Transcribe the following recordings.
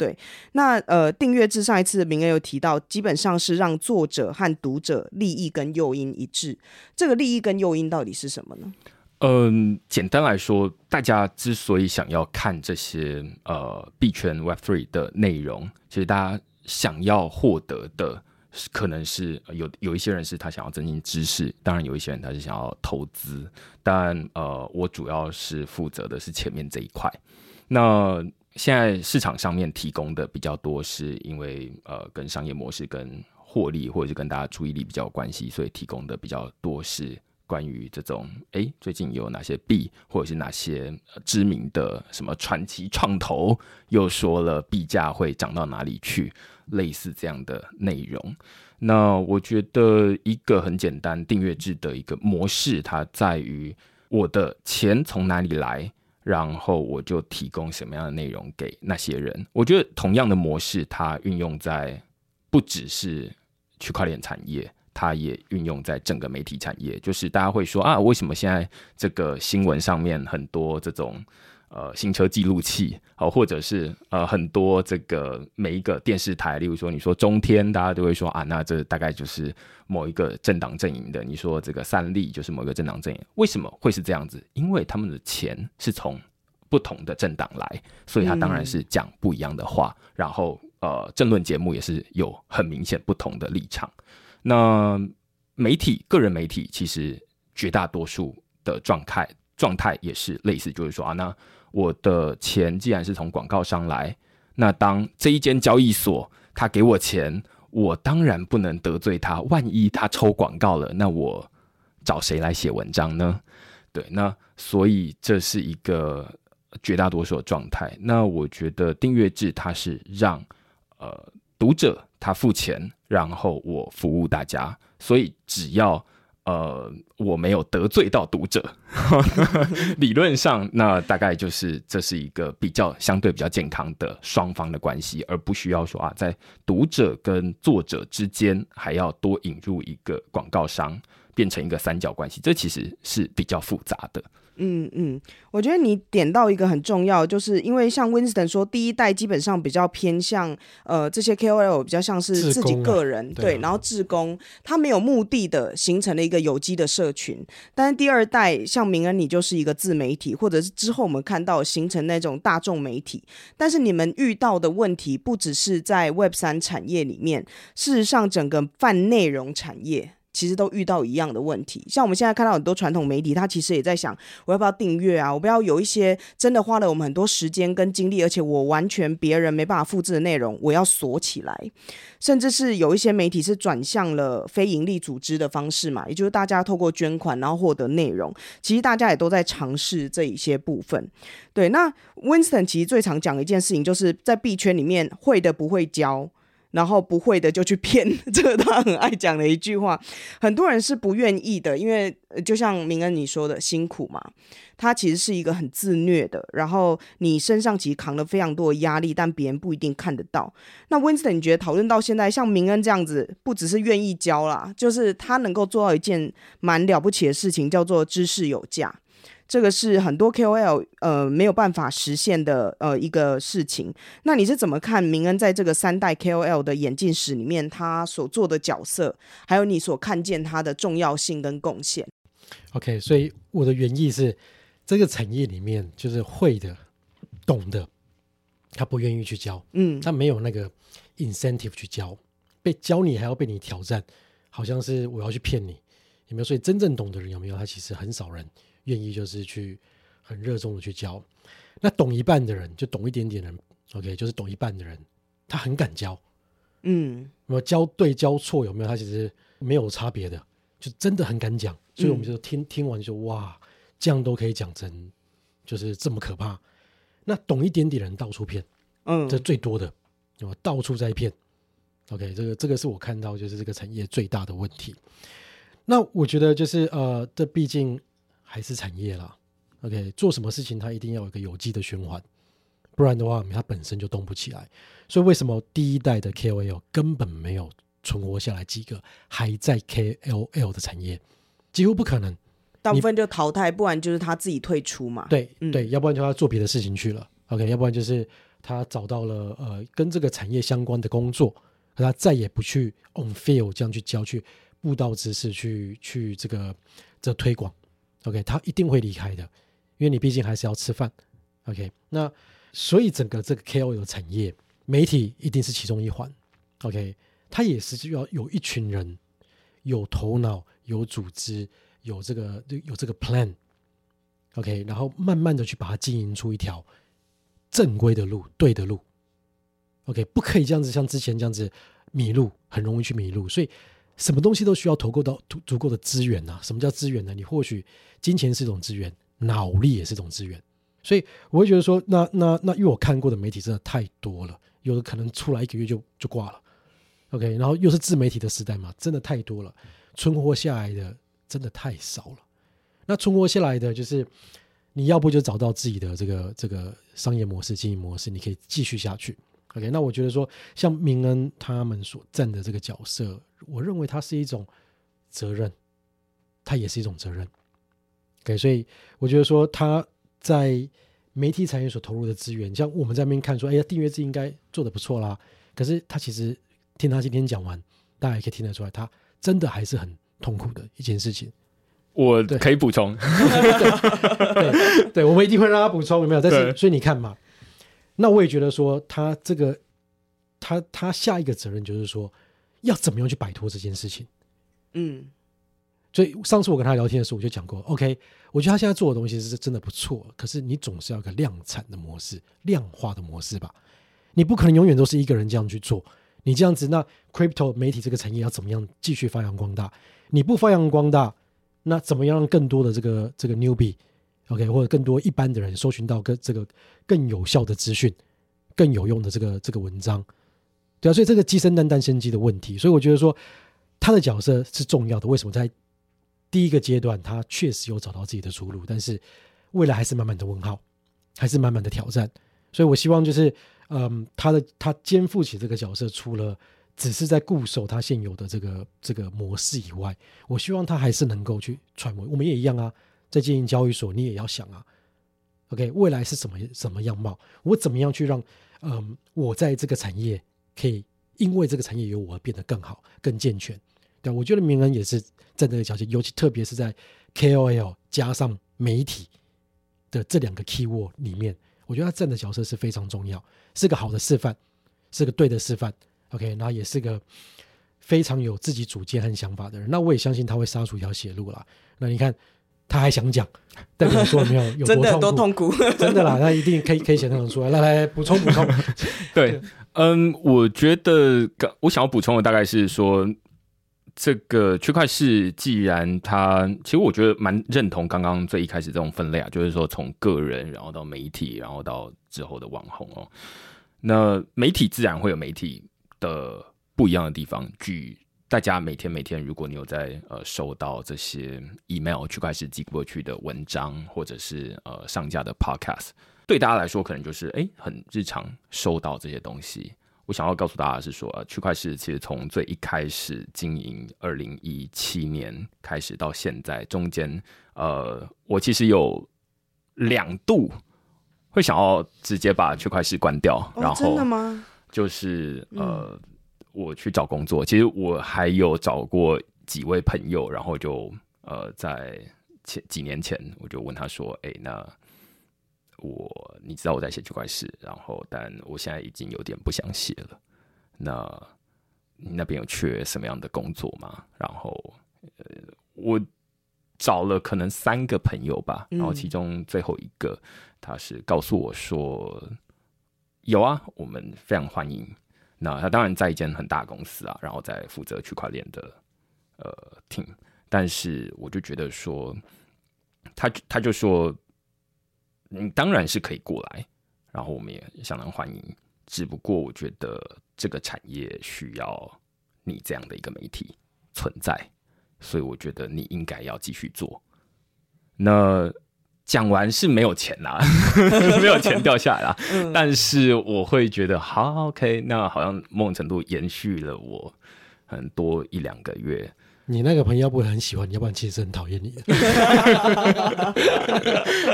对，那呃，订阅制上一次明恩有提到，基本上是让作者和读者利益跟诱因一致。这个利益跟诱因到底是什么呢？嗯，简单来说，大家之所以想要看这些呃币圈 Web Three 的内容，其实大家想要获得的，可能是有有一些人是他想要增进知识，当然有一些人他是想要投资，但呃，我主要是负责的是前面这一块。那现在市场上面提供的比较多，是因为呃跟商业模式、跟获利或者是跟大家注意力比较关系，所以提供的比较多是关于这种哎最近有哪些币或者是哪些知名的什么传奇创投又说了币价会涨到哪里去，类似这样的内容。那我觉得一个很简单订阅制的一个模式，它在于我的钱从哪里来。然后我就提供什么样的内容给那些人。我觉得同样的模式，它运用在不只是区块链产业，它也运用在整个媒体产业。就是大家会说啊，为什么现在这个新闻上面很多这种呃行车记录器，好，或者是呃很多这个每一个电视台，例如说你说中天，大家都会说啊，那这大概就是。某一个政党阵营的，你说这个三立就是某一个政党阵营，为什么会是这样子？因为他们的钱是从不同的政党来，所以他当然是讲不一样的话。嗯、然后呃，政论节目也是有很明显不同的立场。那媒体，个人媒体其实绝大多数的状态状态也是类似，就是说啊，那我的钱既然是从广告商来，那当这一间交易所他给我钱。我当然不能得罪他，万一他抽广告了，那我找谁来写文章呢？对，那所以这是一个绝大多数的状态。那我觉得订阅制它是让呃读者他付钱，然后我服务大家，所以只要。呃，我没有得罪到读者，理论上那大概就是这是一个比较相对比较健康的双方的关系，而不需要说啊，在读者跟作者之间还要多引入一个广告商，变成一个三角关系，这其实是比较复杂的。嗯嗯，我觉得你点到一个很重要，就是因为像 Winston 说，第一代基本上比较偏向呃这些 KOL 比较像是自己个人、啊、对，然后志工，他没有目的的形成了一个有机的社群。但是第二代像明恩，你就是一个自媒体，或者是之后我们看到形成那种大众媒体。但是你们遇到的问题不只是在 Web 三产业里面，事实上整个泛内容产业。其实都遇到一样的问题，像我们现在看到很多传统媒体，他其实也在想，我要不要订阅啊？我不要有一些真的花了我们很多时间跟精力，而且我完全别人没办法复制的内容，我要锁起来。甚至是有一些媒体是转向了非营利组织的方式嘛，也就是大家透过捐款然后获得内容。其实大家也都在尝试这一些部分。对，那 Winston 其实最常讲的一件事情，就是在币圈里面会的不会教。然后不会的就去骗，这个他很爱讲的一句话。很多人是不愿意的，因为就像明恩你说的辛苦嘛，他其实是一个很自虐的。然后你身上其实扛了非常多的压力，但别人不一定看得到。那 Winston，你觉得讨论到现在，像明恩这样子，不只是愿意教啦，就是他能够做到一件蛮了不起的事情，叫做知识有价。这个是很多 KOL 呃没有办法实现的呃一个事情。那你是怎么看明恩在这个三代 KOL 的演进史里面，他所做的角色，还有你所看见他的重要性跟贡献？OK，所以我的原意是，这个产业里面就是会的、懂的，他不愿意去教，嗯，他没有那个 incentive 去教，被教你还要被你挑战，好像是我要去骗你，有没有？所以真正懂的人有没有？他其实很少人。愿意就是去很热衷的去教，那懂一半的人就懂一点点的人，OK，就是懂一半的人，他很敢教，嗯，那么教对教错有没有？他其实没有差别的，就真的很敢讲，所以我们就听、嗯、听完就哇，这样都可以讲成就是这么可怕。那懂一点点的人到处骗，嗯，这最多的，我到处在骗。OK，这个这个是我看到就是这个产业最大的问题。那我觉得就是呃，这毕竟还是产业啦。OK，做什么事情它一定要有一个有机的循环，不然的话它本身就动不起来。所以为什么第一代的 KOL 根本没有存活下来几个还在 KOL 的产业，几乎不可能。大部分就淘汰，不然就是他自己退出嘛。对、嗯、对，要不然就他做别的事情去了。OK，要不然就是他找到了呃跟这个产业相关的工作，可他再也不去 on field 这样去教去布道知识去去这个这推广。OK，他一定会离开的，因为你毕竟还是要吃饭。OK，那所以整个这个 KOL 产业，媒体一定是其中一环。OK，他也是需要有一群人有头脑、有组织。有这个有这个 plan，OK，然后慢慢的去把它经营出一条正规的路，对的路，OK，不可以这样子像之前这样子迷路，很容易去迷路。所以什么东西都需要投够到足足够的资源呐。什么叫资源呢？你或许金钱是一种资源，脑力也是一种资源。所以我会觉得说，那那那，因为我看过的媒体真的太多了，有的可能出来一个月就就挂了，OK，然后又是自媒体的时代嘛，真的太多了，存活下来的。真的太少了。那存活下来的就是，你要不就找到自己的这个这个商业模式、经营模式，你可以继续下去。OK，那我觉得说，像明恩他们所占的这个角色，我认为它是一种责任，它也是一种责任。OK，所以我觉得说他在媒体产业所投入的资源，像我们在那边看说，哎呀，订阅制应该做的不错啦。可是他其实听他今天讲完，大家也可以听得出来，他真的还是很。痛苦的一件事情，我可以补充。对，对，对，我们一定会让他补充，有没有？但是，所以你看嘛，那我也觉得说，他这个，他他下一个责任就是说，要怎么样去摆脱这件事情。嗯，所以上次我跟他聊天的时候，我就讲过，OK，我觉得他现在做的东西是真的不错，可是你总是要一个量产的模式、量化的模式吧？你不可能永远都是一个人这样去做，你这样子，那 crypto 媒体这个产业要怎么样继续发扬光大？你不发扬光大，那怎么样让更多的这个这个 newbie，OK，或者更多一般的人搜寻到更这个更有效的资讯、更有用的这个这个文章，对啊，所以这个鸡生蛋蛋生鸡的问题，所以我觉得说他的角色是重要的。为什么在第一个阶段他确实有找到自己的出路，但是未来还是满满的问号，还是满满的挑战。所以我希望就是，嗯，他的他肩负起这个角色，除了只是在固守他现有的这个这个模式以外，我希望他还是能够去揣摩。我们也一样啊，在经营交易所，你也要想啊，OK，未来是什么什么样貌？我怎么样去让嗯，我在这个产业可以因为这个产业有我而变得更好、更健全？对，我觉得名人也是在这个角色，尤其特别是在 KOL 加上媒体的这两个 keyword 里面，我觉得他站的角色是非常重要，是个好的示范，是个对的示范。OK，那也是个非常有自己主见和想法的人。那我也相信他会杀出一条血路啦。那你看，他还想讲，代表说没有 有多痛苦，真的多痛苦，真的啦。那一定可以可以写得出来。来来补充补充。对，嗯，我觉得我想要补充的大概是说，这个区块是既然他其实我觉得蛮认同刚刚最一开始这种分类啊，就是说从个人，然后到媒体，然后到之后的网红哦。那媒体自然会有媒体。的不一样的地方，举大家每天每天，如果你有在呃收到这些 email 区块势寄过去的文章，或者是呃上架的 podcast，对大家来说可能就是哎很日常收到这些东西。我想要告诉大家是说，呃、区块市其实从最一开始经营，二零一七年开始到现在，中间呃我其实有两度会想要直接把区块市关掉，哦、然后真的吗？就是呃，我去找工作，其实我还有找过几位朋友，然后就呃，在前几年前，我就问他说：“哎，那我你知道我在写区块事，然后但我现在已经有点不想写了。那你那边有缺什么样的工作吗？”然后呃，我找了可能三个朋友吧，然后其中最后一个他是告诉我说。有啊，我们非常欢迎。那他当然在一间很大公司啊，然后在负责区块链的呃 team。但是我就觉得说，他他就说，你当然是可以过来，然后我们也相当欢迎。只不过我觉得这个产业需要你这样的一个媒体存在，所以我觉得你应该要继续做。那讲完是没有钱啦，没有钱掉下来啦，嗯、但是我会觉得好 OK，那好像某种程度延续了我很多一两个月。你那个朋友不会很喜欢你，要不然其实很讨厌你。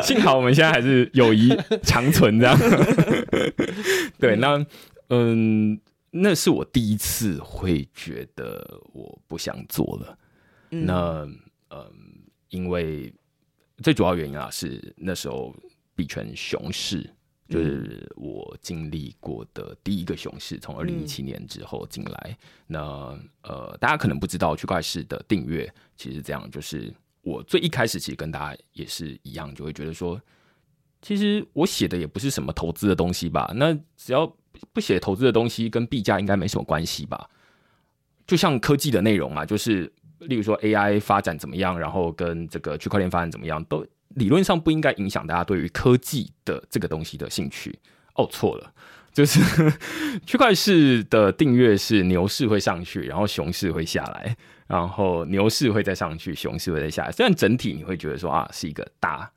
幸好我们现在还是友谊长存这样。对，那嗯，那是我第一次会觉得我不想做了。嗯、那嗯，因为最主要原因啊，是那时候币圈熊市。就是我经历过的第一个熊市，从二零一七年之后进来。嗯、那呃，大家可能不知道区块市的订阅其实这样，就是我最一开始其实跟大家也是一样，就会觉得说，其实我写的也不是什么投资的东西吧？那只要不写投资的东西，跟币价应该没什么关系吧？就像科技的内容嘛，就是例如说 AI 发展怎么样，然后跟这个区块链发展怎么样都。理论上不应该影响大家对于科技的这个东西的兴趣。哦，错了，就是 区块势的订阅是牛市会上去，然后熊市会下来，然后牛市会再上去，熊市会再下来。虽然整体你会觉得说啊是一个大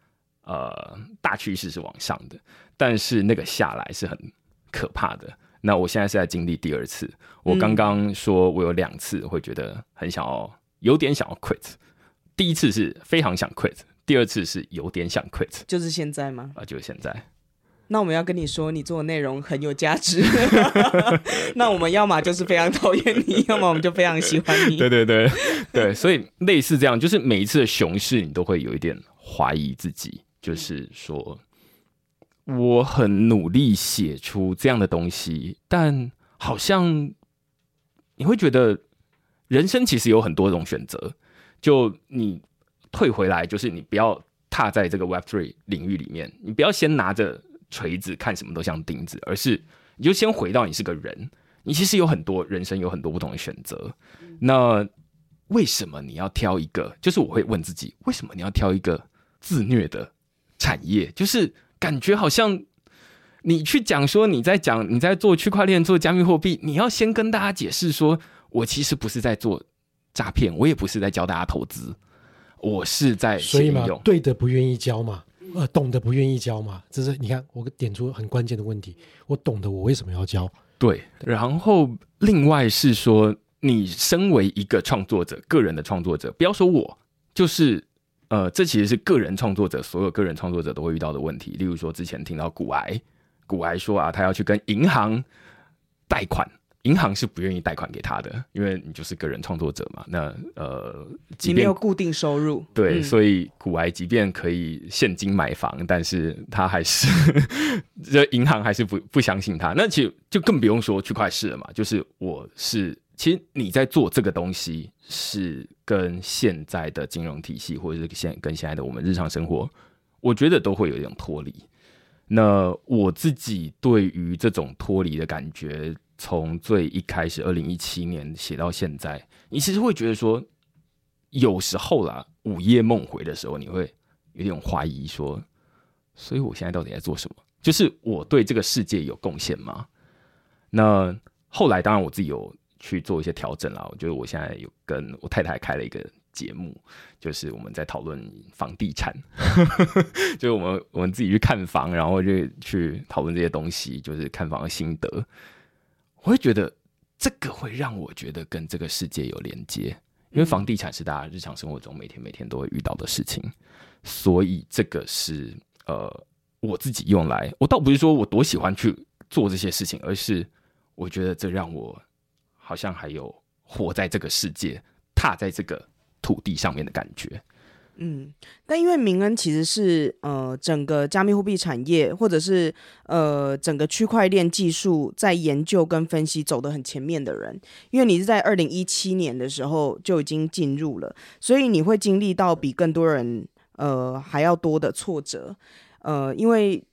呃大趋势是往上的，但是那个下来是很可怕的。那我现在是在经历第二次。我刚刚说我有两次会觉得很想要，有点想要 quit。第一次是非常想 quit。第二次是有点想 quit，就是现在吗？啊，就是现在。那我们要跟你说，你做的内容很有价值。那我们要么就是非常讨厌你，要么我们就非常喜欢你。对对对对，所以类似这样，就是每一次的熊市，你都会有一点怀疑自己，就是说，我很努力写出这样的东西，但好像你会觉得人生其实有很多种选择，就你。退回来，就是你不要踏在这个 Web Three 领域里面，你不要先拿着锤子看什么都像钉子，而是你就先回到你是个人，你其实有很多人生有很多不同的选择。那为什么你要挑一个？就是我会问自己，为什么你要挑一个自虐的产业？就是感觉好像你去讲说你在讲你在做区块链、做加密货币，你要先跟大家解释说，我其实不是在做诈骗，我也不是在教大家投资。我是在所以嘛，对的不愿意教嘛，呃，懂的不愿意教嘛，这是你看我点出很关键的问题。我懂得，我为什么要教？对，然后另外是说，你身为一个创作者，个人的创作者，不要说我，就是呃，这其实是个人创作者，所有个人创作者都会遇到的问题。例如说，之前听到古癌，古癌说啊，他要去跟银行贷款。银行是不愿意贷款给他的，因为你就是个人创作者嘛。那呃，你没有固定收入，对，嗯、所以古埃即便可以现金买房，但是他还是 这银行还是不不相信他。那其实就更不用说区块市了嘛。就是我是，其实你在做这个东西是跟现在的金融体系，或者是现跟现在的我们日常生活，我觉得都会有一种脱离。那我自己对于这种脱离的感觉。从最一开始，二零一七年写到现在，你其实会觉得说，有时候啦，午夜梦回的时候，你会有点怀疑说，所以我现在到底在做什么？就是我对这个世界有贡献吗？那后来，当然我自己有去做一些调整啦。我觉得我现在有跟我太太开了一个节目，就是我们在讨论房地产，就是我们我们自己去看房，然后就去讨论这些东西，就是看房的心得。我会觉得这个会让我觉得跟这个世界有连接，因为房地产是大家日常生活中每天每天都会遇到的事情，所以这个是呃我自己用来，我倒不是说我多喜欢去做这些事情，而是我觉得这让我好像还有活在这个世界、踏在这个土地上面的感觉。嗯，但因为明恩其实是呃整个加密货币产业，或者是呃整个区块链技术在研究跟分析走得很前面的人，因为你是在二零一七年的时候就已经进入了，所以你会经历到比更多人呃还要多的挫折，呃，因为。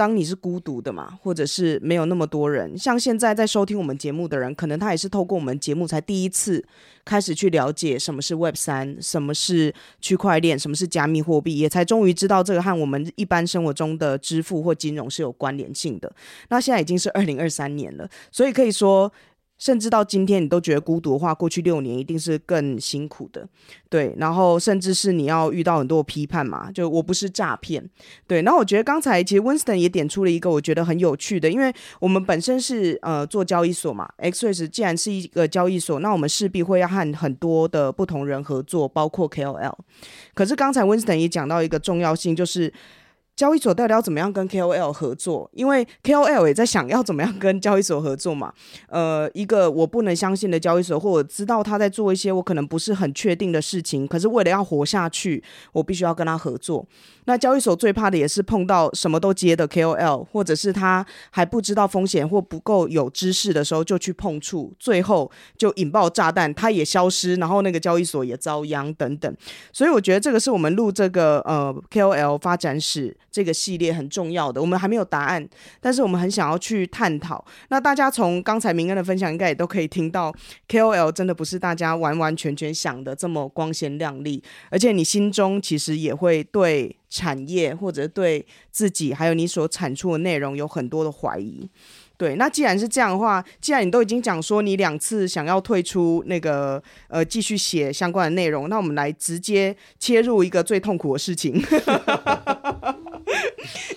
当你是孤独的嘛，或者是没有那么多人，像现在在收听我们节目的人，可能他也是透过我们节目才第一次开始去了解什么是 Web 三，什么是区块链，什么是加密货币，也才终于知道这个和我们一般生活中的支付或金融是有关联性的。那现在已经是二零二三年了，所以可以说。甚至到今天，你都觉得孤独的话，过去六年一定是更辛苦的，对。然后，甚至是你要遇到很多批判嘛，就我不是诈骗，对。然后，我觉得刚才其实 Winston 也点出了一个我觉得很有趣的，因为我们本身是呃做交易所嘛，XREX 既然是一个交易所，那我们势必会要和很多的不同人合作，包括 KOL。可是刚才 Winston 也讲到一个重要性，就是。交易所到底要怎么样跟 KOL 合作？因为 KOL 也在想要怎么样跟交易所合作嘛。呃，一个我不能相信的交易所，或者知道他在做一些我可能不是很确定的事情，可是为了要活下去，我必须要跟他合作。那交易所最怕的也是碰到什么都接的 KOL，或者是他还不知道风险或不够有知识的时候就去碰触，最后就引爆炸弹，他也消失，然后那个交易所也遭殃等等。所以我觉得这个是我们录这个呃 KOL 发展史。这个系列很重要的，我们还没有答案，但是我们很想要去探讨。那大家从刚才明恩的分享，应该也都可以听到，KOL 真的不是大家完完全全想的这么光鲜亮丽，而且你心中其实也会对产业或者对自己，还有你所产出的内容有很多的怀疑。对，那既然是这样的话，既然你都已经讲说你两次想要退出那个呃继续写相关的内容，那我们来直接切入一个最痛苦的事情。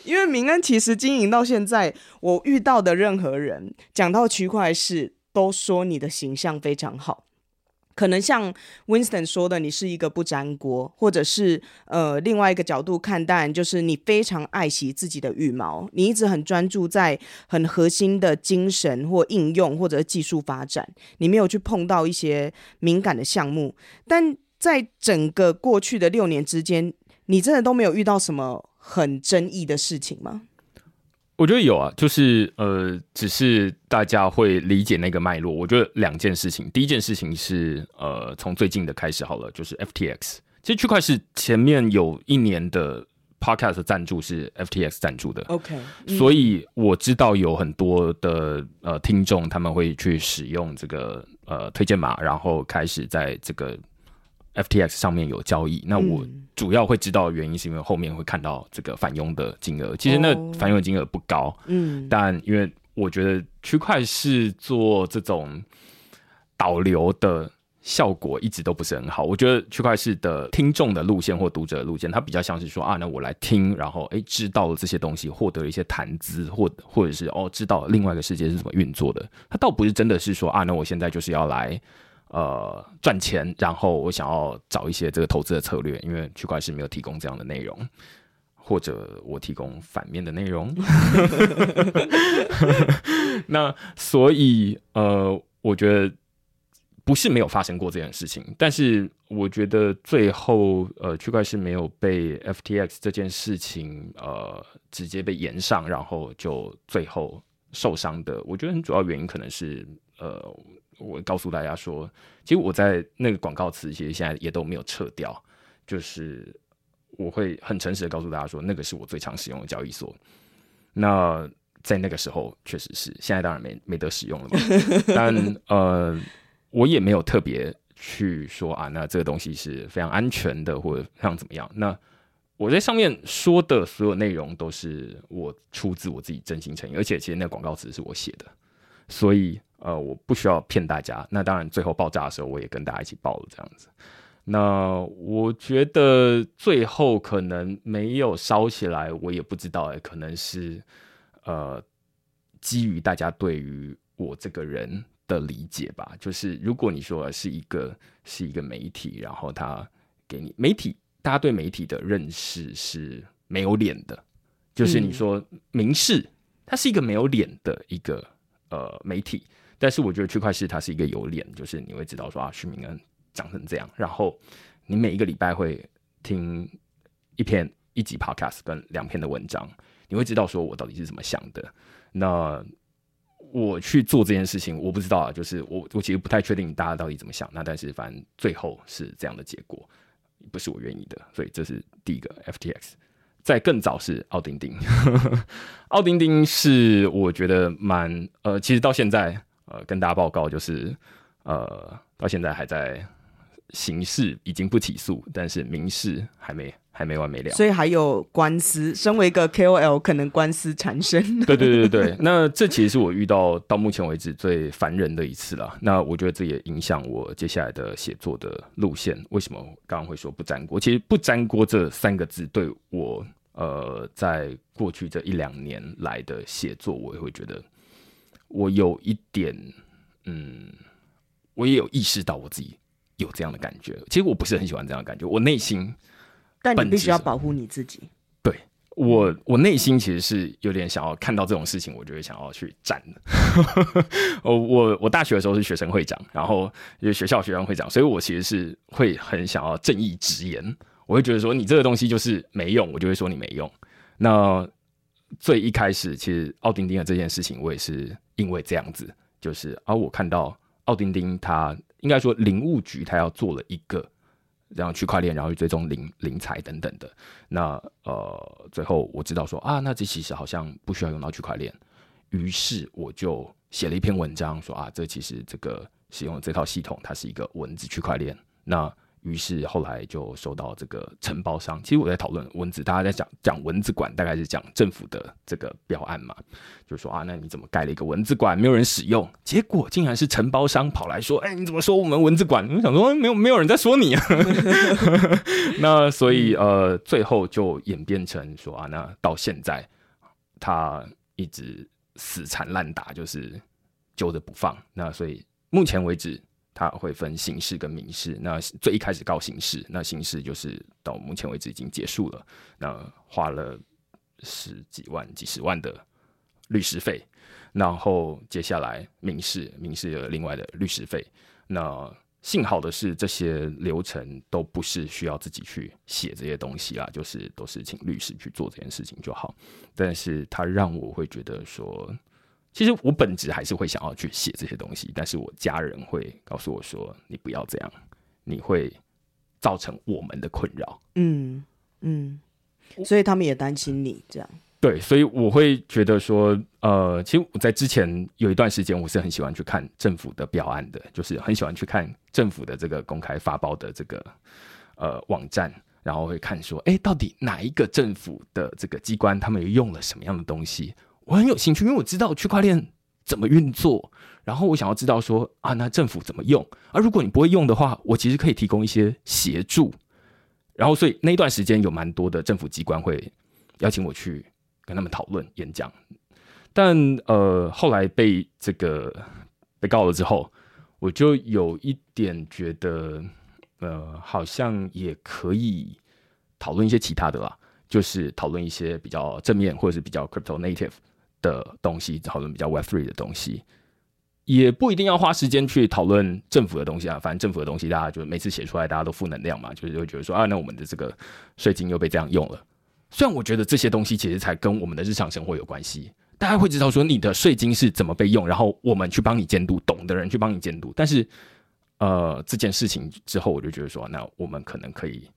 因为明恩其实经营到现在，我遇到的任何人讲到区块是，都说你的形象非常好。可能像 Winston 说的，你是一个不粘锅，或者是呃另外一个角度看待，就是你非常爱惜自己的羽毛，你一直很专注在很核心的精神或应用或者技术发展，你没有去碰到一些敏感的项目。但在整个过去的六年之间，你真的都没有遇到什么？很争议的事情吗？我觉得有啊，就是呃，只是大家会理解那个脉络。我觉得两件事情，第一件事情是呃，从最近的开始好了，就是 FTX。其实区块是前面有一年的 Podcast 赞助是 FTX 赞助的，OK，所以我知道有很多的呃听众他们会去使用这个呃推荐码，然后开始在这个。FTX 上面有交易，那我主要会知道的原因是因为后面会看到这个返佣的金额，其实那返佣的金额不高，嗯，但因为我觉得区块是做这种导流的效果一直都不是很好。我觉得区块势的听众的路线或读者的路线，它比较像是说啊，那我来听，然后诶知道了这些东西，获得了一些谈资，或或者是哦知道另外一个世界是怎么运作的。它倒不是真的是说啊，那我现在就是要来。呃，赚钱，然后我想要找一些这个投资的策略，因为区块势没有提供这样的内容，或者我提供反面的内容。那所以呃，我觉得不是没有发生过这件事情，但是我觉得最后呃，区块势没有被 FTX 这件事情呃直接被延上，然后就最后受伤的，我觉得很主要原因可能是呃。我告诉大家说，其实我在那个广告词，其实现在也都没有撤掉。就是我会很诚实的告诉大家说，那个是我最常使用的交易所。那在那个时候，确实是，现在当然没没得使用了嘛。但呃，我也没有特别去说啊，那这个东西是非常安全的，或者非常怎么样。那我在上面说的所有内容，都是我出自我自己真心诚意，而且其实那个广告词是我写的，所以。呃，我不需要骗大家。那当然，最后爆炸的时候，我也跟大家一起爆了这样子。那我觉得最后可能没有烧起来，我也不知道哎，可能是呃，基于大家对于我这个人的理解吧。就是如果你说是一个是一个媒体，然后他给你媒体，大家对媒体的认识是没有脸的。就是你说民视，它是一个没有脸的一个呃媒体。但是我觉得区块势它是一个有脸，就是你会知道说啊，徐明恩长成这样，然后你每一个礼拜会听一篇一集 podcast 跟两篇的文章，你会知道说我到底是怎么想的。那我去做这件事情，我不知道啊，就是我我其实不太确定大家到底怎么想。那但是反正最后是这样的结果，不是我愿意的，所以这是第一个 FTX。在更早是奥丁丁，奥丁丁是我觉得蛮呃，其实到现在呃，跟大家报告就是呃，到现在还在刑事已经不起诉，但是民事还没。还没完没了，所以还有官司。身为一个 KOL，可能官司缠身。对对对对，那这其实是我遇到到目前为止最烦人的一次了。那我觉得这也影响我接下来的写作的路线。为什么刚刚会说不粘锅？其实“不粘锅”这三个字对我，呃，在过去这一两年来的写作，我也会觉得我有一点，嗯，我也有意识到我自己有这样的感觉。其实我不是很喜欢这样的感觉，我内心。但你必须要保护你自己。对我，我内心其实是有点想要看到这种事情，我就会想要去站的。我我我大学的时候是学生会长，然后就是学校学生会长，所以我其实是会很想要正义直言。我会觉得说你这个东西就是没用，我就会说你没用。那最一开始，其实奥丁丁的这件事情，我也是因为这样子，就是啊，我看到奥丁丁他应该说林务局他要做了一个。这样区块链，然后去追踪灵灵财等等的，那呃，最后我知道说啊，那这其实好像不需要用到区块链，于是我就写了一篇文章说啊，这其实这个使用这套系统，它是一个文字区块链，那。于是后来就收到这个承包商。其实我在讨论文字，大家在讲讲文字馆，大概是讲政府的这个标案嘛，就是说啊，那你怎么盖了一个文字馆，没有人使用？结果竟然是承包商跑来说，哎、欸，你怎么说我们文字馆？我想说，没有没有人在说你啊。那所以呃，最后就演变成说啊，那到现在他一直死缠烂打，就是揪着不放。那所以目前为止。他会分刑事跟民事，那最一开始告刑事，那刑事就是到目前为止已经结束了，那花了十几万、几十万的律师费，然后接下来民事，民事有另外的律师费。那幸好的是，这些流程都不是需要自己去写这些东西啦，就是都是请律师去做这件事情就好。但是他让我会觉得说。其实我本质还是会想要去写这些东西，但是我家人会告诉我说：“你不要这样，你会造成我们的困扰。”嗯嗯，所以他们也担心你这样。对，所以我会觉得说，呃，其实我在之前有一段时间，我是很喜欢去看政府的表案的，就是很喜欢去看政府的这个公开发包的这个呃网站，然后会看说，哎，到底哪一个政府的这个机关他们又用了什么样的东西。我很有兴趣，因为我知道区块链怎么运作，然后我想要知道说啊，那政府怎么用？而如果你不会用的话，我其实可以提供一些协助。然后，所以那一段时间有蛮多的政府机关会邀请我去跟他们讨论演讲。但呃，后来被这个被告了之后，我就有一点觉得，呃，好像也可以讨论一些其他的啦，就是讨论一些比较正面或者是比较 crypto native。的东西讨论比较 Web Three 的东西，也不一定要花时间去讨论政府的东西啊。反正政府的东西，大家就每次写出来，大家都负能量嘛，就是会觉得说啊，那我们的这个税金又被这样用了。虽然我觉得这些东西其实才跟我们的日常生活有关系，大家会知道说你的税金是怎么被用，然后我们去帮你监督，懂的人去帮你监督。但是，呃，这件事情之后，我就觉得说，那我们可能可以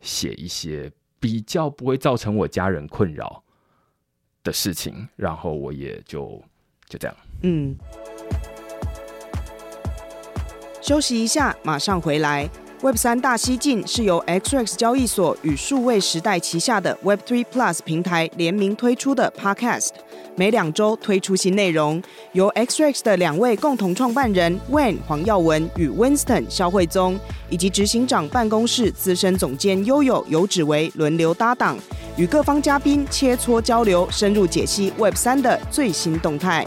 写一些比较不会造成我家人困扰的事情，然后我也就就这样。嗯，休息一下，马上回来。Web 三大西进是由 XRX 交易所与数位时代旗下的 Web Three Plus 平台联名推出的 Podcast，每两周推出新内容，由 XRX 的两位共同创办人 Wayne 黄耀文与 Winston 肖慧宗，以及执行长办公室资深总监悠悠游芷薇轮流搭档，与各方嘉宾切磋交流，深入解析 Web 三的最新动态。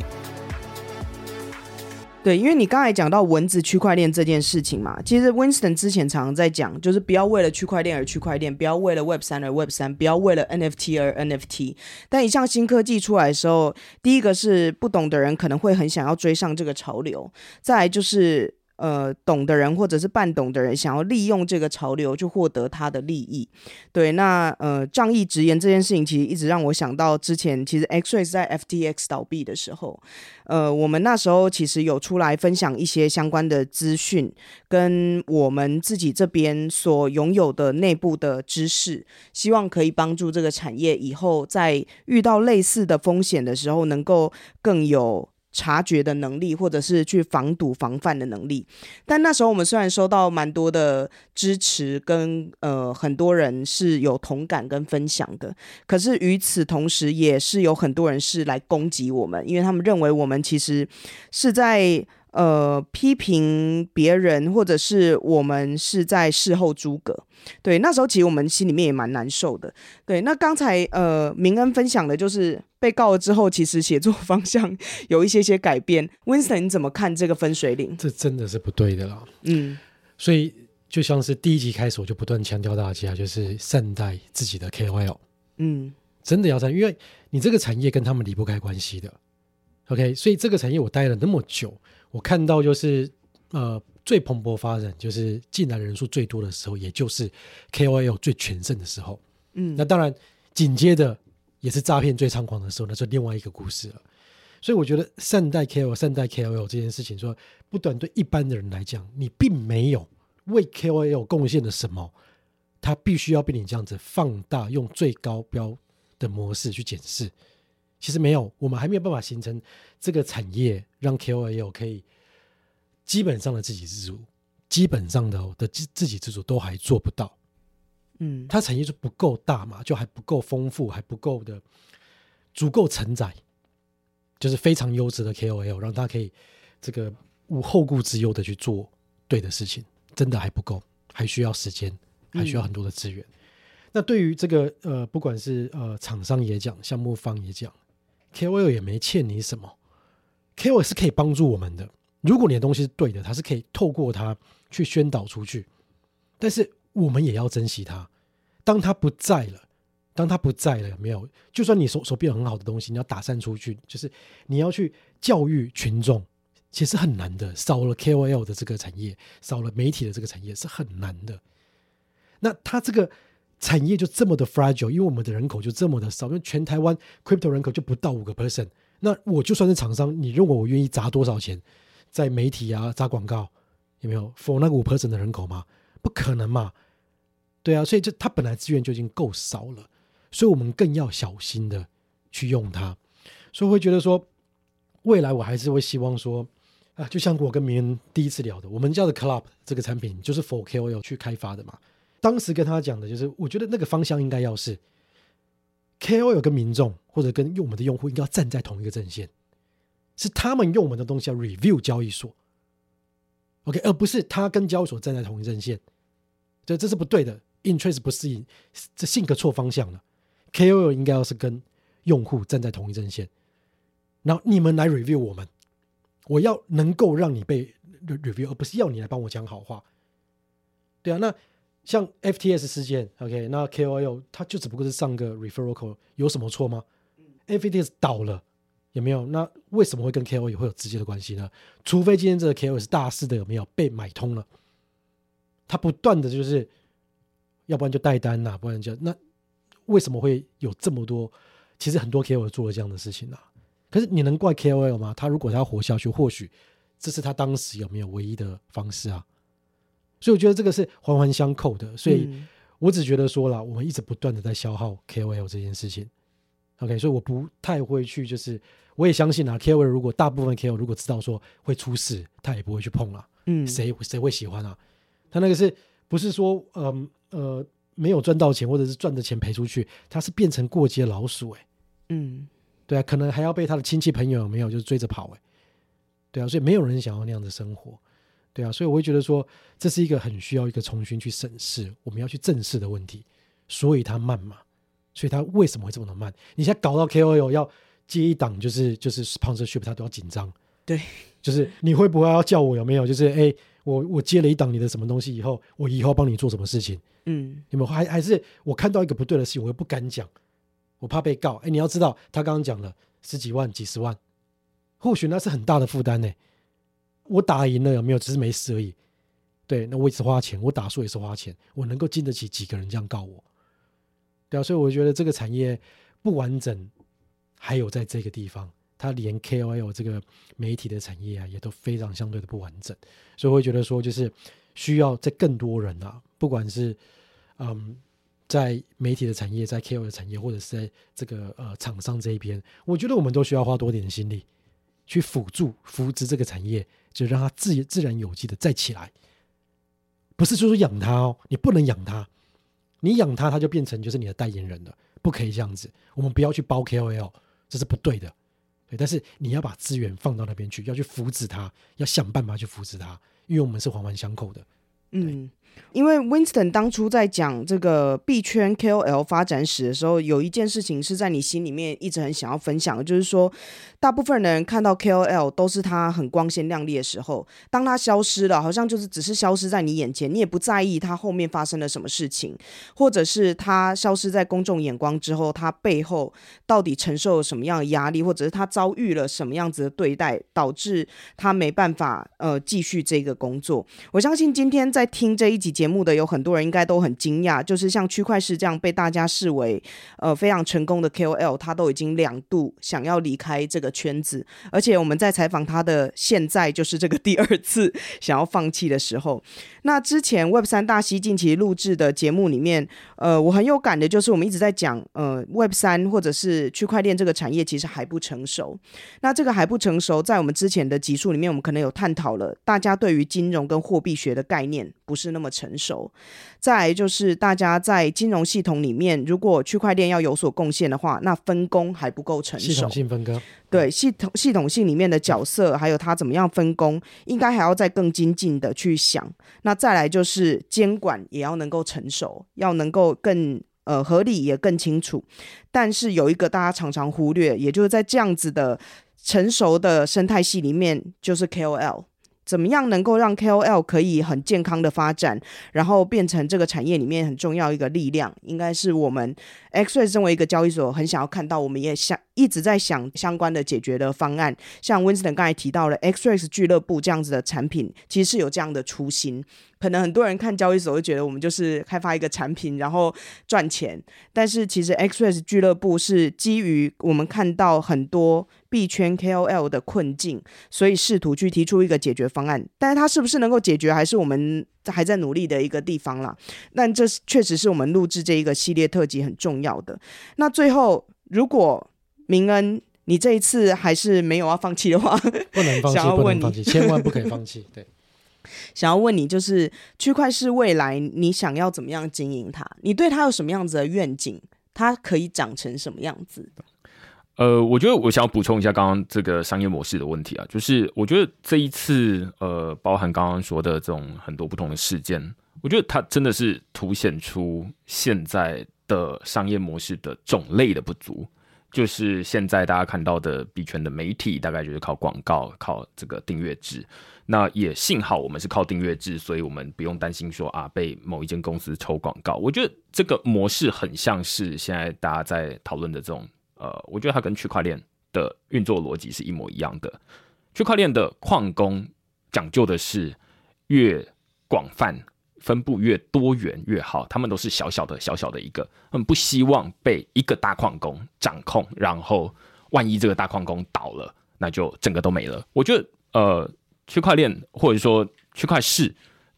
对，因为你刚才讲到文字区块链这件事情嘛，其实 Winston 之前常常在讲，就是不要为了区块链而区块链，不要为了 Web 三而 Web 三，不要为了 NFT 而 NFT。但一项新科技出来的时候，第一个是不懂的人可能会很想要追上这个潮流，再来就是呃，懂的人或者是半懂的人，想要利用这个潮流去获得他的利益。对，那呃，仗义直言这件事情，其实一直让我想到之前，其实 X Ray 在 FTX 倒闭的时候，呃，我们那时候其实有出来分享一些相关的资讯，跟我们自己这边所拥有的内部的知识，希望可以帮助这个产业以后在遇到类似的风险的时候，能够更有。察觉的能力，或者是去防堵、防范的能力。但那时候我们虽然收到蛮多的支持跟，呃很多人是有同感跟分享的，可是与此同时，也是有很多人是来攻击我们，因为他们认为我们其实是在。呃，批评别人，或者是我们是在事后诸葛。对，那时候其实我们心里面也蛮难受的。对，那刚才呃，明恩分享的就是被告了之后，其实写作方向 有一些些改变。Winston，你怎么看这个分水岭？这真的是不对的啦。嗯，所以就像是第一集开始，我就不断强调大家，就是善待自己的 KOL。嗯，真的要善，因为你这个产业跟他们离不开关系的。OK，所以这个产业我待了那么久。我看到就是，呃，最蓬勃发展，就是进来人数最多的时候，也就是 KOL 最全盛的时候。嗯，那当然紧接着也是诈骗最猖狂的时候，那是另外一个故事了。所以我觉得善待 KOL、善待 KOL 这件事情，说不短对一般的人来讲，你并没有为 KOL 贡献了什么，他必须要被你这样子放大，用最高标的模式去检视。其实没有，我们还没有办法形成这个产业，让 KOL 可以基本上的自给自足，基本上的的自自给自足都还做不到。嗯，它产业就不够大嘛，就还不够丰富，还不够的足够承载，就是非常优质的 KOL，让他可以这个无后顾之忧的去做对的事情，真的还不够，还需要时间，还需要很多的资源。嗯、那对于这个呃，不管是呃厂商也讲，项目方也讲。KOL 也没欠你什么，KOL 是可以帮助我们的。如果你的东西是对的，它是可以透过它去宣导出去。但是我们也要珍惜它。当它不在了，当它不在了，没有？就算你手手边有很好的东西，你要打散出去，就是你要去教育群众，其实很难的。少了 KOL 的这个产业，少了媒体的这个产业是很难的。那他这个。产业就这么的 fragile，因为我们的人口就这么的少，因为全台湾 crypto 人口就不到五个 percent。那我就算是厂商，你认为我愿意砸多少钱在媒体啊，砸广告，有没有 for 那个五 percent 的人口吗？不可能嘛。对啊，所以就它本来资源就已经够少了，所以我们更要小心的去用它。所以会觉得说，未来我还是会希望说，啊，就像我跟明恩第一次聊的，我们叫的 club 这个产品就是 for KOL 去开发的嘛。当时跟他讲的就是，我觉得那个方向应该要是 KOL 跟民众或者跟用我们的用户应该要站在同一个阵线，是他们用我们的东西要 review 交易所，OK，而不是他跟交易所站在同一阵线，这这是不对的，interest 不适应，这性格错方向了。KOL 应该要是跟用户站在同一阵线，然后你们来 review 我们，我要能够让你被 review，而不是要你来帮我讲好话。对啊，那。像 FTS 事件，OK，那 KOL 他就只不过是上个 referral call，有什么错吗？嗯，FTX 倒了，有没有？那为什么会跟 KOL 会有直接的关系呢？除非今天这个 KOL 是大肆的，有没有被买通了？他不断的就是，要不然就带单呐、啊，不然就那为什么会有这么多？其实很多 KOL 做了这样的事情啊。可是你能怪 KOL 吗？他如果他要活下去，或许这是他当时有没有唯一的方式啊？所以我觉得这个是环环相扣的，所以我只觉得说了，我们一直不断的在消耗 KOL 这件事情。OK，所以我不太会去，就是我也相信啊，KOL 如果大部分 KOL 如果知道说会出事，他也不会去碰了。嗯，谁谁会喜欢啊？他那个是不是说，嗯呃，呃没有赚到钱，或者是赚的钱赔出去，他是变成过街老鼠哎、欸。嗯，对啊，可能还要被他的亲戚朋友有没有就是追着跑哎、欸。对啊，所以没有人想要那样的生活。对啊，所以我会觉得说，这是一个很需要一个重新去审视，我们要去正视的问题。所以它慢嘛，所以它为什么会这么的慢？你现在搞到 KOL 要接一档，就是就是 sponsorship，他都要紧张。对，就是你会不会要叫我有没有？就是哎，我我接了一档你的什么东西以后，我以后帮你做什么事情？嗯，有没有？还还是我看到一个不对的事情，我又不敢讲，我怕被告。哎，你要知道，他刚刚讲了十几万、几十万，或许那是很大的负担呢。我打赢了有没有？只是没事而已。对，那我也是花钱，我打输也是花钱，我能够经得起几个人这样告我？对啊，所以我觉得这个产业不完整，还有在这个地方，它连 KOL 这个媒体的产业啊，也都非常相对的不完整。所以我会觉得说，就是需要在更多人啊，不管是嗯，在媒体的产业，在 KOL 的产业，或者是在这个呃厂商这一边，我觉得我们都需要花多点心力去辅助扶植这个产业，就让它自自然有机的再起来。不是说养它哦，你不能养它，你养它，它就变成就是你的代言人了，不可以这样子。我们不要去包 KOL，这是不对的。对，但是你要把资源放到那边去，要去扶持它，要想办法去扶持它，因为我们是环环相扣的。嗯。因为 Winston 当初在讲这个币圈 KOL 发展史的时候，有一件事情是在你心里面一直很想要分享的，就是说，大部分的人看到 KOL 都是他很光鲜亮丽的时候，当他消失了，好像就是只是消失在你眼前，你也不在意他后面发生了什么事情，或者是他消失在公众眼光之后，他背后到底承受了什么样的压力，或者是他遭遇了什么样子的对待，导致他没办法呃继续这个工作。我相信今天在听这一集。节目的有很多人应该都很惊讶，就是像区块市这样被大家视为呃非常成功的 KOL，他都已经两度想要离开这个圈子，而且我们在采访他的现在就是这个第二次 想要放弃的时候。那之前 Web 三大西进其实录制的节目里面，呃，我很有感的就是我们一直在讲，呃，Web 三或者是区块链这个产业其实还不成熟。那这个还不成熟，在我们之前的集数里面，我们可能有探讨了，大家对于金融跟货币学的概念不是那么成熟，再来就是大家在金融系统里面，如果区块链要有所贡献的话，那分工还不够成熟。系统性分割，对系统系统性里面的角色，还有它怎么样分工，应该还要再更精进的去想。那再来就是监管也要能够成熟，要能够更呃合理也更清楚。但是有一个大家常常忽略，也就是在这样子的成熟的生态系里面，就是 KOL。怎么样能够让 KOL 可以很健康的发展，然后变成这个产业里面很重要一个力量，应该是我们 XREX 身为一个交易所很想要看到，我们也想一直在想相关的解决的方案。像 Winston 刚才提到了 XREX 俱乐部这样子的产品，其实是有这样的初心。可能很多人看交易所会觉得我们就是开发一个产品然后赚钱，但是其实 XREX 俱乐部是基于我们看到很多币圈 KOL 的困境，所以试图去提出一个解决方案。但是它是不是能够解决，还是我们还在努力的一个地方啦。但这确实是我们录制这一个系列特辑很重要的。那最后，如果明恩你这一次还是没有要放弃的话，不能放弃，不能放弃，千万不可以放弃。对。想要问你，就是区块是未来，你想要怎么样经营它？你对它有什么样子的愿景？它可以长成什么样子？呃，我觉得我想要补充一下刚刚这个商业模式的问题啊，就是我觉得这一次，呃，包含刚刚说的这种很多不同的事件，我觉得它真的是凸显出现在的商业模式的种类的不足。就是现在大家看到的币圈的媒体，大概就是靠广告，靠这个订阅制。那也幸好我们是靠订阅制，所以我们不用担心说啊被某一间公司抽广告。我觉得这个模式很像是现在大家在讨论的这种呃，我觉得它跟区块链的运作逻辑是一模一样的。区块链的矿工讲究的是越广泛、分布越多元越好，他们都是小小的小小的一个，他们不希望被一个大矿工掌控，然后万一这个大矿工倒了，那就整个都没了。我觉得呃。区块链或者说区块市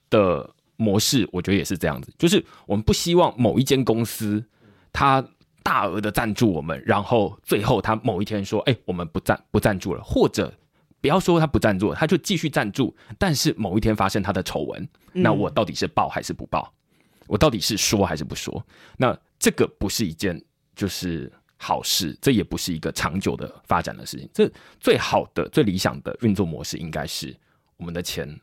的模式，我觉得也是这样子，就是我们不希望某一间公司它大额的赞助我们，然后最后它某一天说：“哎，我们不赞不赞助了。”或者不要说他不赞助，他就继续赞助，但是某一天发生他的丑闻，那我到底是报还是不报？我到底是说还是不说？那这个不是一件就是。好事，这也不是一个长久的发展的事情。这最好的、最理想的运作模式，应该是我们的钱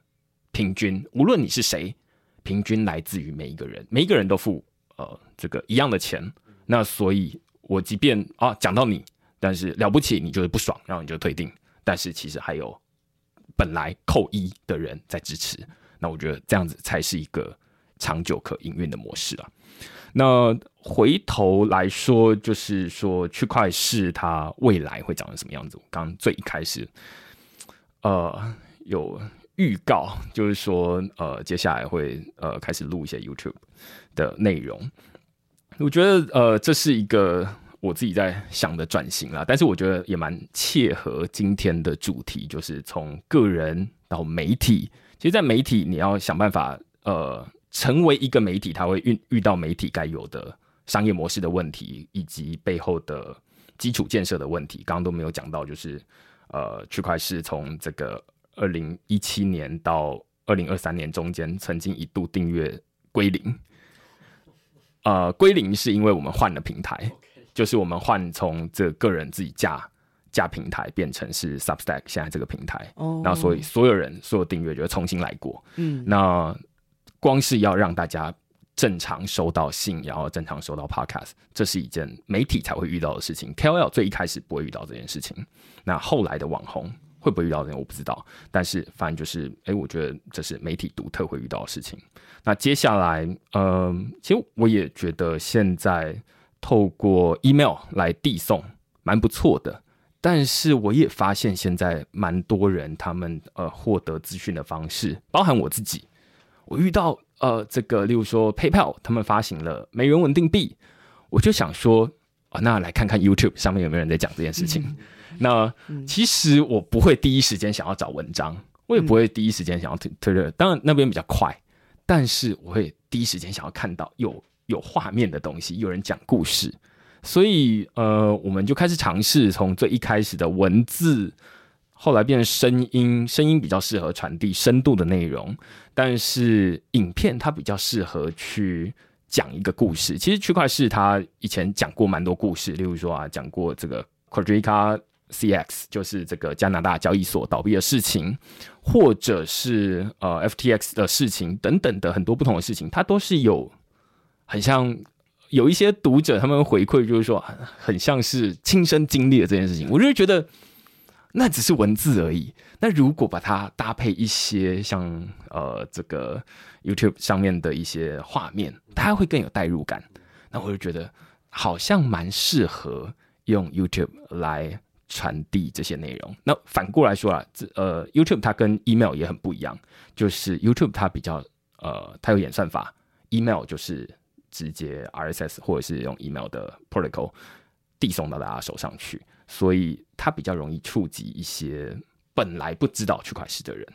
平均，无论你是谁，平均来自于每一个人，每一个人都付呃这个一样的钱。那所以，我即便啊讲到你，但是了不起，你就是不爽，然后你就退订。但是其实还有本来扣一的人在支持。那我觉得这样子才是一个长久可营运的模式啊。那回头来说，就是说区块势它未来会长成什么样子？我刚最开始，呃，有预告，就是说呃，接下来会呃开始录一些 YouTube 的内容。我觉得呃，这是一个我自己在想的转型啦，但是我觉得也蛮切合今天的主题，就是从个人到媒体。其实，在媒体你要想办法呃，成为一个媒体，它会遇遇到媒体该有的商业模式的问题，以及背后的基础建设的问题。刚刚都没有讲到，就是呃，区块是从这个二零一七年到二零二三年中间，曾经一度订阅归零。呃，归零是因为我们换了平台.就是我们换从这个人自己架架平台变成是 Substack 现在这个平台，oh. 然后所以所有人所有订阅就会重新来过。嗯，那光是要让大家正常收到信，然后正常收到 Podcast，这是一件媒体才会遇到的事情。KOL 最一开始不会遇到这件事情，那后来的网红。会不会遇到这我不知道，但是反正就是，哎，我觉得这是媒体独特会遇到的事情。那接下来，嗯、其实我也觉得现在透过 email 来递送蛮不错的，但是我也发现现在蛮多人他们呃获得资讯的方式，包含我自己，我遇到呃这个，例如说 PayPal 他们发行了美元稳定币，我就想说，哦，那来看看 YouTube 上面有没有人在讲这件事情。嗯那其实我不会第一时间想要找文章，我也不会第一时间想要推推特。当然那边比较快，但是我会第一时间想要看到有有画面的东西，有人讲故事。所以呃，我们就开始尝试从最一开始的文字，后来变成声音，声音比较适合传递深度的内容，但是影片它比较适合去讲一个故事。其实区块市它以前讲过蛮多故事，例如说啊，讲过这个 Quadriga。CX 就是这个加拿大交易所倒闭的事情，或者是呃 FTX 的事情等等的很多不同的事情，它都是有很像有一些读者他们回馈，就是说很像是亲身经历的这件事情。我就觉得那只是文字而已。那如果把它搭配一些像呃这个 YouTube 上面的一些画面，它会更有代入感。那我就觉得好像蛮适合用 YouTube 来。传递这些内容。那反过来说啊，这呃，YouTube 它跟 email 也很不一样，就是 YouTube 它比较呃，它有演算法，email 就是直接 RSS 或者是用 email 的 protocol 递送到大家手上去，所以它比较容易触及一些本来不知道区块势的人。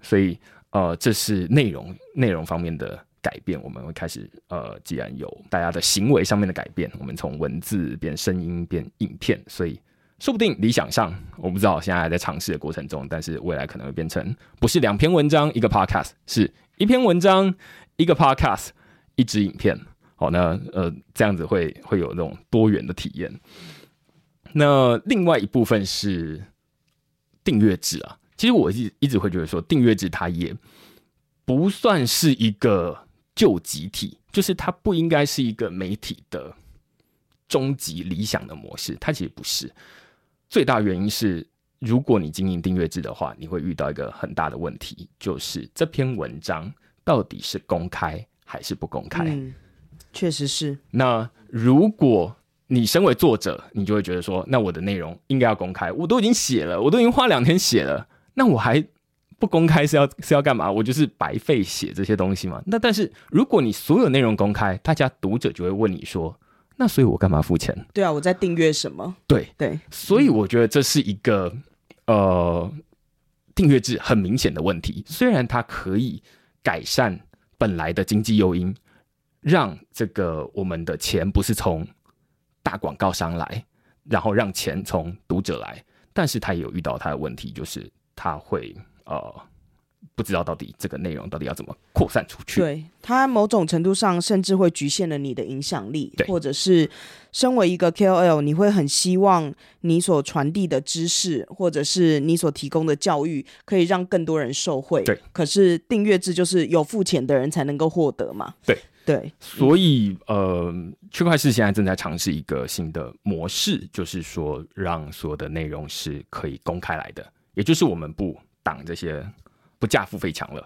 所以呃，这是内容内容方面的改变，我们会开始呃，既然有大家的行为上面的改变，我们从文字变声音变影片，所以。说不定理想上，我不知道，现在还在尝试的过程中，但是未来可能会变成不是两篇文章一个 podcast，是一篇文章一个 podcast，一支影片。好，那呃这样子会会有那种多元的体验。那另外一部分是订阅制啊，其实我一一直会觉得说，订阅制它也不算是一个救集体，就是它不应该是一个媒体的终极理想的模式，它其实不是。最大原因是，如果你经营订阅制的话，你会遇到一个很大的问题，就是这篇文章到底是公开还是不公开？嗯，确实是。那如果你身为作者，你就会觉得说，那我的内容应该要公开，我都已经写了，我都已经花两天写了，那我还不公开是要是要干嘛？我就是白费写这些东西嘛。那但是如果你所有内容公开，大家读者就会问你说。那所以，我干嘛付钱？对啊，我在订阅什么？对对，所以我觉得这是一个呃订阅制很明显的问题。虽然它可以改善本来的经济诱因，让这个我们的钱不是从大广告商来，然后让钱从读者来，但是他也有遇到他的问题，就是他会呃。不知道到底这个内容到底要怎么扩散出去？对，他某种程度上甚至会局限了你的影响力，或者是身为一个 KOL，你会很希望你所传递的知识，或者是你所提供的教育，可以让更多人受惠。对，可是订阅制就是有付钱的人才能够获得嘛？对对，所以呃，区块势现在正在尝试一个新的模式，就是说让所有的内容是可以公开来的，也就是我们不挡这些。不架付费墙了，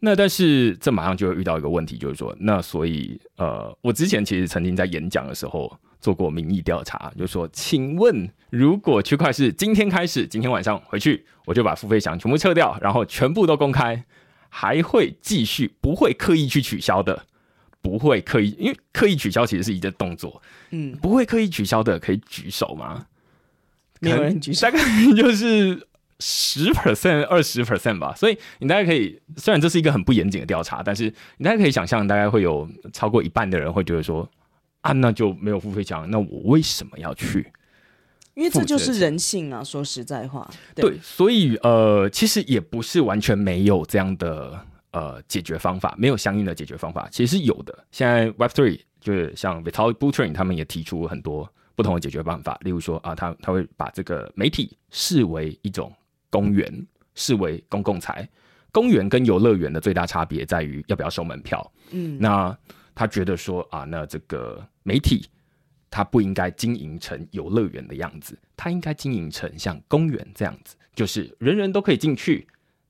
那但是这马上就会遇到一个问题，就是说，那所以呃，我之前其实曾经在演讲的时候，做过民意调查，就说，请问如果区块市今天开始，今天晚上回去，我就把付费墙全部撤掉，然后全部都公开，还会继续不会刻意去取消的，不会刻意，因为刻意取消其实是一个动作，嗯，不会刻意取消的可以举手吗？没有人举手，大概就是。十 percent、二十 percent 吧，所以你大概可以，虽然这是一个很不严谨的调查，但是你大概可以想象，大概会有超过一半的人会觉得说，啊，那就没有付费墙，那我为什么要去？因为这就是人性啊，说实在话。对，对，所以呃，其实也不是完全没有这样的呃解决方法，没有相应的解决方法，其实是有的。现在 Web Three 就是像 Vitalik Buterin 他们也提出很多不同的解决办法，例如说啊，他他会把这个媒体视为一种。公园视为公共财，公园跟游乐园的最大差别在于要不要收门票。嗯，那他觉得说啊，那这个媒体他不应该经营成游乐园的样子，他应该经营成像公园这样子，就是人人都可以进去。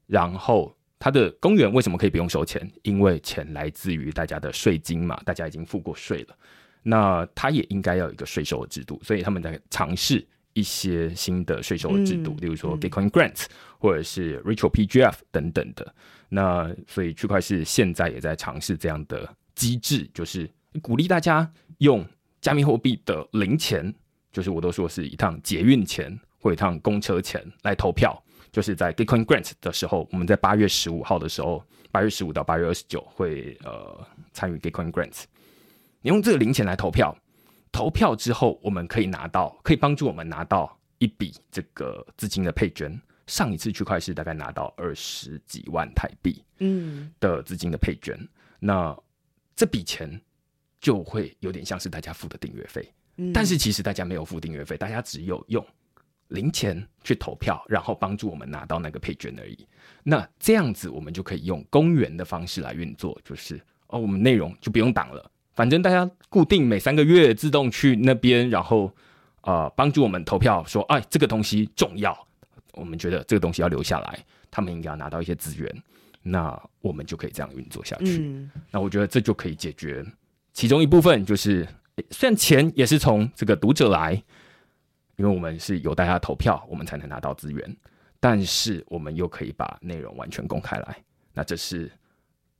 然后他的公园为什么可以不用收钱？因为钱来自于大家的税金嘛，大家已经付过税了。那它也应该要有一个税收的制度，所以他们在尝试。一些新的税收的制度，嗯、例如说 Bitcoin Grants、嗯、或者是 Retro PGF 等等的。那所以区块市现在也在尝试这样的机制，就是鼓励大家用加密货币的零钱，就是我都说是一趟捷运钱或一趟公车钱来投票。就是在 Gitcoin Grants 的时候，我们在八月十五号的时候，八月十五到八月二十九会呃参与 Gitcoin Grants，你用这个零钱来投票。投票之后，我们可以拿到，可以帮助我们拿到一笔这个资金的配捐。上一次区块是大概拿到二十几万台币，嗯，的资金的配捐。嗯、那这笔钱就会有点像是大家付的订阅费，嗯、但是其实大家没有付订阅费，大家只有用零钱去投票，然后帮助我们拿到那个配捐而已。那这样子，我们就可以用公园的方式来运作，就是哦，我们内容就不用挡了。反正大家固定每三个月自动去那边，然后呃帮助我们投票说，哎，这个东西重要，我们觉得这个东西要留下来，他们应该要拿到一些资源，那我们就可以这样运作下去。嗯、那我觉得这就可以解决其中一部分，就是虽然钱也是从这个读者来，因为我们是有大家投票，我们才能拿到资源，但是我们又可以把内容完全公开来，那这是。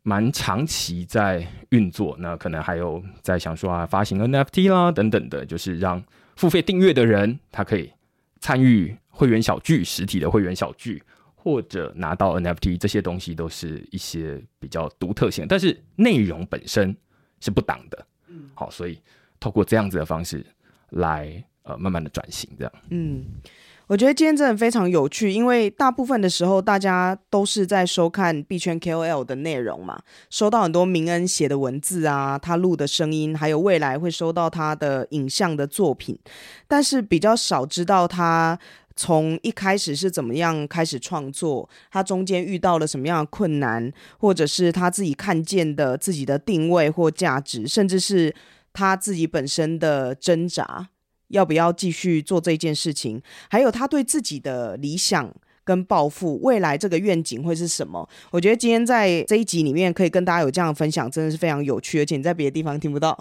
蛮长期在运作，那可能还有在想说啊，发行 NFT 啦等等的，就是让付费订阅的人他可以参与会员小聚，实体的会员小聚，或者拿到 NFT 这些东西，都是一些比较独特性，但是内容本身是不挡的。嗯，好，所以透过这样子的方式来呃慢慢的转型，这样。嗯。我觉得今天真的非常有趣，因为大部分的时候大家都是在收看币圈 KOL 的内容嘛，收到很多明恩写的文字啊，他录的声音，还有未来会收到他的影像的作品，但是比较少知道他从一开始是怎么样开始创作，他中间遇到了什么样的困难，或者是他自己看见的自己的定位或价值，甚至是他自己本身的挣扎。要不要继续做这件事情？还有他对自己的理想跟抱负，未来这个愿景会是什么？我觉得今天在这一集里面可以跟大家有这样的分享，真的是非常有趣，而且你在别的地方听不到。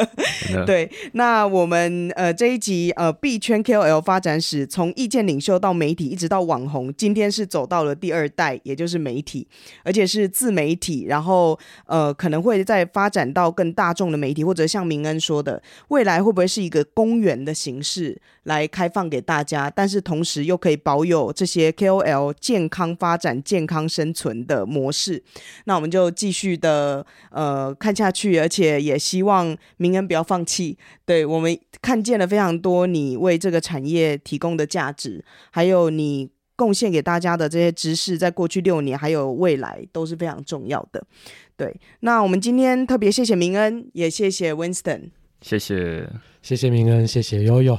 对，那我们呃这一集呃币圈 KOL 发展史，从意见领袖到媒体，一直到网红，今天是走到了第二代，也就是媒体，而且是自媒体，然后呃可能会再发展到更大众的媒体，或者像明恩说的，未来会不会是一个公园的形式来开放给大家？但是同时又可以保有这些。KOL 健康发展、健康生存的模式，那我们就继续的呃看下去，而且也希望明恩不要放弃。对，我们看见了非常多你为这个产业提供的价值，还有你贡献给大家的这些知识，在过去六年还有未来都是非常重要的。对，那我们今天特别谢谢明恩，也谢谢 Winston，谢谢谢谢明恩，谢谢悠悠。